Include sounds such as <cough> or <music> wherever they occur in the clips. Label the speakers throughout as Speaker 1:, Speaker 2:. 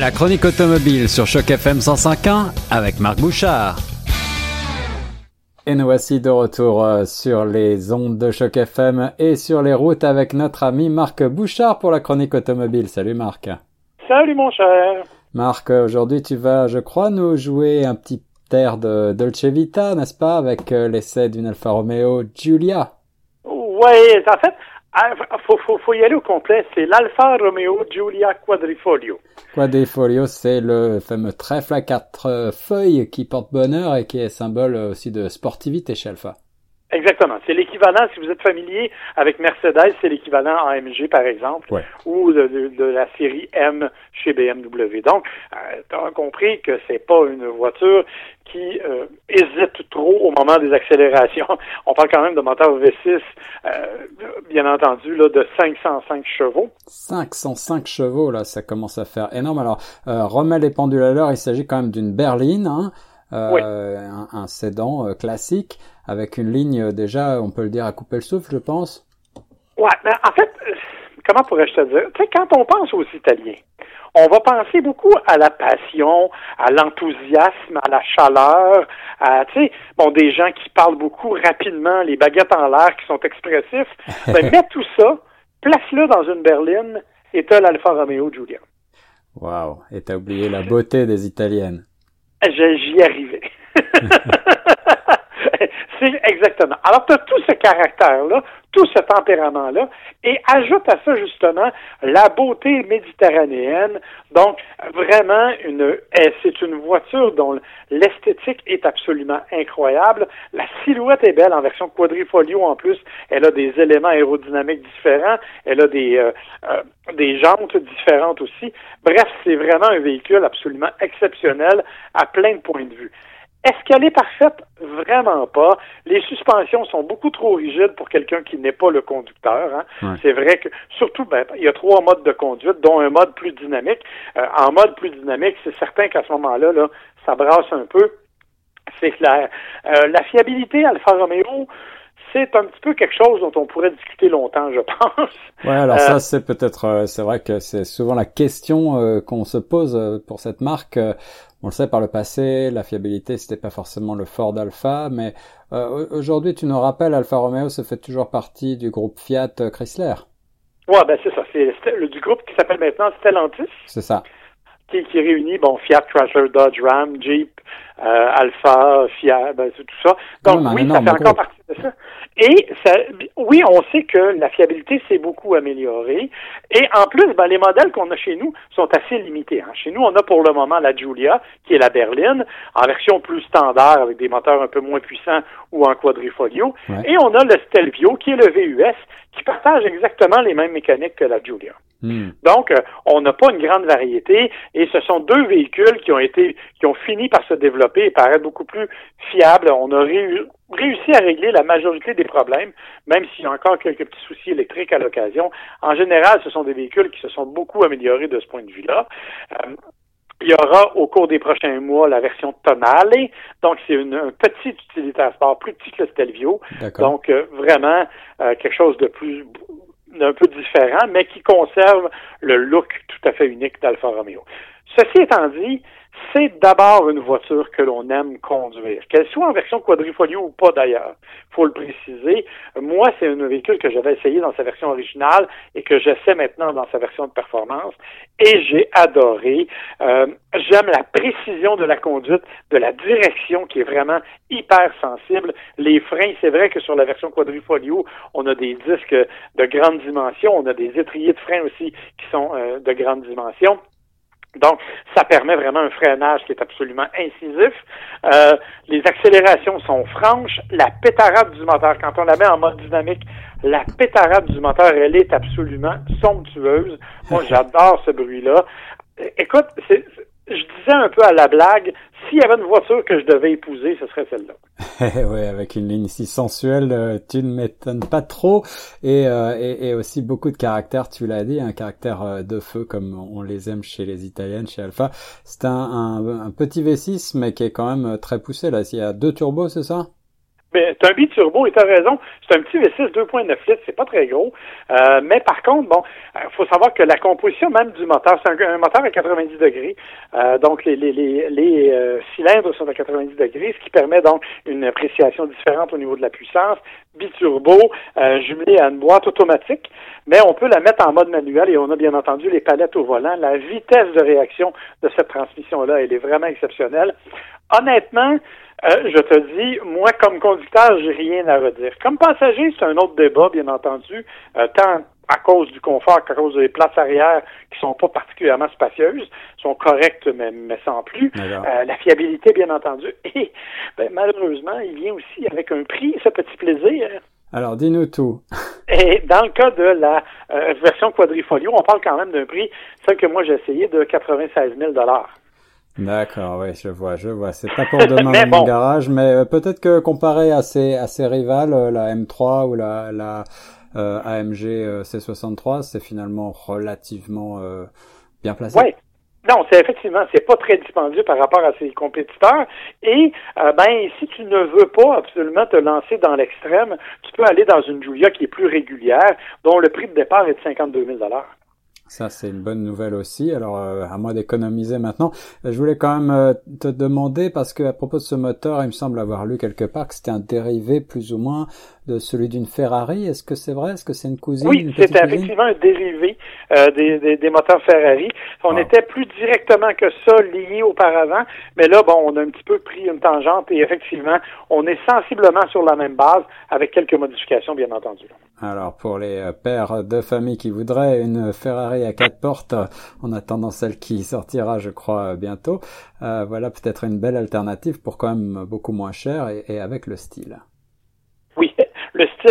Speaker 1: La chronique automobile sur Choc FM 105.1 avec Marc Bouchard. Et nous voici de retour euh, sur les ondes de Choc FM et sur les routes avec notre ami Marc Bouchard pour la chronique automobile. Salut Marc.
Speaker 2: Salut mon cher.
Speaker 1: Marc, aujourd'hui tu vas, je crois, nous jouer un petit air de Dolce Vita, n'est-ce pas, avec euh, l'essai d'une Alfa Romeo Giulia.
Speaker 2: Oui, en fait, ah, faut, faut, faut, y aller au complet. C'est l'Alfa Romeo Giulia Quadrifoglio.
Speaker 1: Quadrifoglio, c'est le fameux trèfle à quatre feuilles qui porte bonheur et qui est symbole aussi de sportivité chez Alfa.
Speaker 2: Exactement. C'est l'équivalent, si vous êtes familier avec Mercedes, c'est l'équivalent AMG, par exemple, ou de, la série M chez BMW. Donc, euh, tu as compris que c'est pas une voiture qui euh, hésite trop au moment des accélérations. <laughs> On parle quand même de moteur V6, euh, bien entendu, là, de 505 chevaux.
Speaker 1: 505 chevaux, là, ça commence à faire énorme. Alors, euh, remet les pendules à l'heure, il s'agit quand même d'une berline, hein, euh, un, un, sédan euh, classique avec une ligne euh, déjà, on peut le dire, à couper le souffle, je pense.
Speaker 2: Ouais, mais en fait, comment pourrais-je te dire? Tu sais, quand on pense aux Italiens, on va penser beaucoup à la passion, à l'enthousiasme, à la chaleur, à, tu sais, bon, des gens qui parlent beaucoup rapidement, les baguettes en l'air, qui sont expressifs. <laughs> ben, mets tout ça, place-le dans une berline et t'as l'Alfa Romeo Giulia.
Speaker 1: Wow. Et t'as oublié la beauté des Italiennes.
Speaker 2: J'y arrivais. <laughs> <laughs> C'est exactement. Alors, tu as tout ce caractère-là, tout ce tempérament-là, et ajoute à ça justement la beauté méditerranéenne. Donc, vraiment, une, eh, c'est une voiture dont l'esthétique est absolument incroyable. La silhouette est belle en version quadrifolio en plus. Elle a des éléments aérodynamiques différents. Elle a des, euh, euh, des jantes différentes aussi. Bref, c'est vraiment un véhicule absolument exceptionnel à plein de points de vue. Est-ce qu'elle est parfaite? Vraiment pas. Les suspensions sont beaucoup trop rigides pour quelqu'un qui n'est pas le conducteur. Hein. C'est vrai que, surtout, ben, il y a trois modes de conduite, dont un mode plus dynamique. Euh, en mode plus dynamique, c'est certain qu'à ce moment-là, là, ça brasse un peu. C'est clair. Euh, la fiabilité Alfa Romeo, c'est un petit peu quelque chose dont on pourrait discuter longtemps, je pense.
Speaker 1: Ouais, alors ça, euh, c'est peut-être, euh, c'est vrai que c'est souvent la question euh, qu'on se pose pour cette marque. on le sait par le passé, la fiabilité, c'était pas forcément le fort d'Alpha, mais aujourd'hui, tu nous rappelles, Alfa Romeo, ça fait toujours partie du groupe Fiat Chrysler.
Speaker 2: Ouais, ben c'est ça, c'est le du groupe qui s'appelle maintenant Stellantis.
Speaker 1: C'est ça.
Speaker 2: Qui, qui réunit bon Fiat, Chrysler, Dodge, Ram, Jeep, Alpha, Fiat, ben, tout ça. Donc oui, ça fait encore partie de ça. Et ça, oui, on sait que la fiabilité s'est beaucoup améliorée. Et en plus, ben, les modèles qu'on a chez nous sont assez limités. Hein. Chez nous, on a pour le moment la Giulia, qui est la berline, en version plus standard, avec des moteurs un peu moins puissants ou en quadrifolio. Et on a le Stelvio, qui est le VUS, qui partage exactement les mêmes mécaniques que la Giulia. Hmm. Donc, euh, on n'a pas une grande variété et ce sont deux véhicules qui ont été, qui ont fini par se développer et paraître beaucoup plus fiables. On a réussi à régler la majorité des problèmes, même s'il y a encore quelques petits soucis électriques à l'occasion. En général, ce sont des véhicules qui se sont beaucoup améliorés de ce point de vue-là. Euh, il y aura au cours des prochains mois la version tonale, donc c'est un petit utilitaire sport, plus petit que le Stelvio, donc euh, vraiment quelque chose de plus un peu différent, mais qui conserve le look tout à fait unique d'Alfa Romeo. Ceci étant dit, c'est d'abord une voiture que l'on aime conduire, qu'elle soit en version quadrifolio ou pas d'ailleurs, faut le préciser. Moi, c'est un véhicule que j'avais essayé dans sa version originale et que j'essaie maintenant dans sa version de performance et j'ai adoré. Euh, j'aime la précision de la conduite, de la direction qui est vraiment hyper sensible. Les freins, c'est vrai que sur la version quadrifolio, on a des disques de grande dimension, on a des étriers de freins aussi qui sont euh, de grande dimension. Donc, ça permet vraiment un freinage qui est absolument incisif. Euh, les accélérations sont franches. La pétarade du moteur, quand on la met en mode dynamique, la pétarade du moteur, elle est absolument somptueuse. Moi, <laughs> j'adore ce bruit-là. Écoute, c'est, je disais un peu à la blague, s'il y avait une voiture que je devais épouser, ce serait celle-là. <laughs>
Speaker 1: oui, avec une ligne si sensuelle, euh, tu ne m'étonnes pas trop. Et, euh, et, et, aussi beaucoup de caractère, tu l'as dit, un caractère euh, de feu comme on les aime chez les Italiennes, chez Alpha. C'est un, un, un, petit V6, mais qui est quand même très poussé. Là, il y a deux turbos, c'est ça?
Speaker 2: Ben, c'est un biturbo et tu as raison. C'est un petit V6 2.9 litres, c'est pas très gros. Euh, mais par contre, bon, il faut savoir que la composition même du moteur, c'est un, moteur à 90 degrés. Euh, donc les, les, les, les euh, cylindres sont à 90 degrés, ce qui permet donc une appréciation différente au niveau de la puissance. Biturbo, jumelé à une boîte automatique, mais on peut la mettre en mode manuel et on a bien entendu les palettes au volant. La vitesse de réaction de cette transmission-là, elle est vraiment exceptionnelle. Honnêtement, euh, je te dis, moi, comme conducteur, j'ai rien à redire. Comme passager, c'est un autre débat, bien entendu, euh, tant à cause du confort qu'à cause des places arrière qui sont pas particulièrement spacieuses, sont correctes, mais, mais sans plus. Euh, la fiabilité, bien entendu. <laughs> Et ben, malheureusement, il vient aussi avec un prix, ce petit plaisir.
Speaker 1: Alors, dis-nous tout. <laughs>
Speaker 2: Et dans le cas de la version quadrifolio, on parle quand même d'un prix, celle que moi j'ai essayé, de 96 000
Speaker 1: D'accord, oui, je vois, je vois. C'est pas pour <laughs> demain dans mon garage, mais euh, peut-être que comparé à ses, à ses rivales, euh, la M3 ou la, la euh, AMG C63, c'est finalement relativement bien placé.
Speaker 2: Oui. Non, c'est effectivement, c'est pas très dispendieux par rapport à ses compétiteurs. Et ben, si tu ne veux pas absolument te lancer dans l'extrême, tu peux aller dans une Julia qui est plus régulière, dont le prix de départ est de 52 000
Speaker 1: ça, c'est une bonne nouvelle aussi. Alors, euh, à moi d'économiser maintenant. Je voulais quand même euh, te demander, parce que à propos de ce moteur, il me semble avoir lu quelque part que c'était un dérivé plus ou moins de celui d'une Ferrari. Est-ce que c'est vrai? Est-ce que c'est une cousine?
Speaker 2: Oui, c'est effectivement un dérivé euh, des, des, moteurs Ferrari. On était plus directement que ça lié auparavant, mais là, bon, on a un petit peu pris une tangente et effectivement, on est sensiblement sur la même base avec quelques modifications, bien entendu.
Speaker 1: Alors, pour les pères de famille qui voudraient une Ferrari à quatre portes en attendant celle qui sortira, je crois, bientôt. Euh, voilà peut-être une belle alternative pour quand même beaucoup moins cher et, avec
Speaker 2: le style.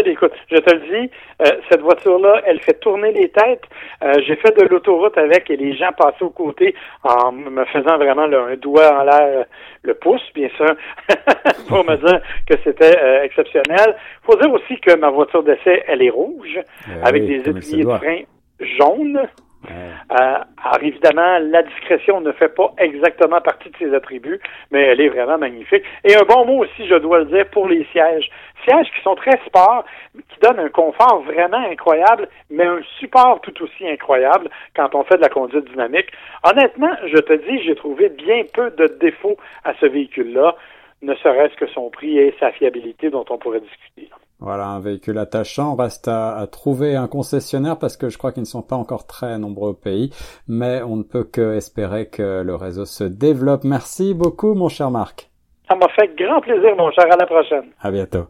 Speaker 2: Écoute, je te le dis, euh, cette voiture-là, elle fait tourner les têtes. Euh, j'ai fait de l'autoroute avec et les gens passaient aux côtés en me faisant vraiment un doigt en l'air, le pouce, bien sûr, <laughs> pour me dire que c'était exceptionnel. faut dire aussi que ma voiture d'essai, elle est rouge, eh avec des étriers de frein jaune. Euh, alors évidemment, la discrétion ne fait pas exactement partie de ses attributs, mais elle est vraiment magnifique. Et un bon mot aussi, je dois le dire, pour les sièges. Sièges qui sont très sport, qui donnent un confort vraiment incroyable, mais un support tout aussi incroyable quand on fait de la conduite dynamique. Honnêtement, je te dis, j'ai trouvé bien peu de défauts à ce véhicule-là, ne serait-ce que son prix et sa fiabilité dont on pourrait discuter.
Speaker 1: Voilà, un véhicule attachant. Reste à, trouver un concessionnaire parce que je crois qu'ils ne sont pas encore très nombreux au pays, mais on ne peut que espérer que le réseau se développe. Merci beaucoup, mon cher Marc.
Speaker 2: Ça m'a fait grand plaisir, mon cher. À la prochaine.
Speaker 1: À bientôt.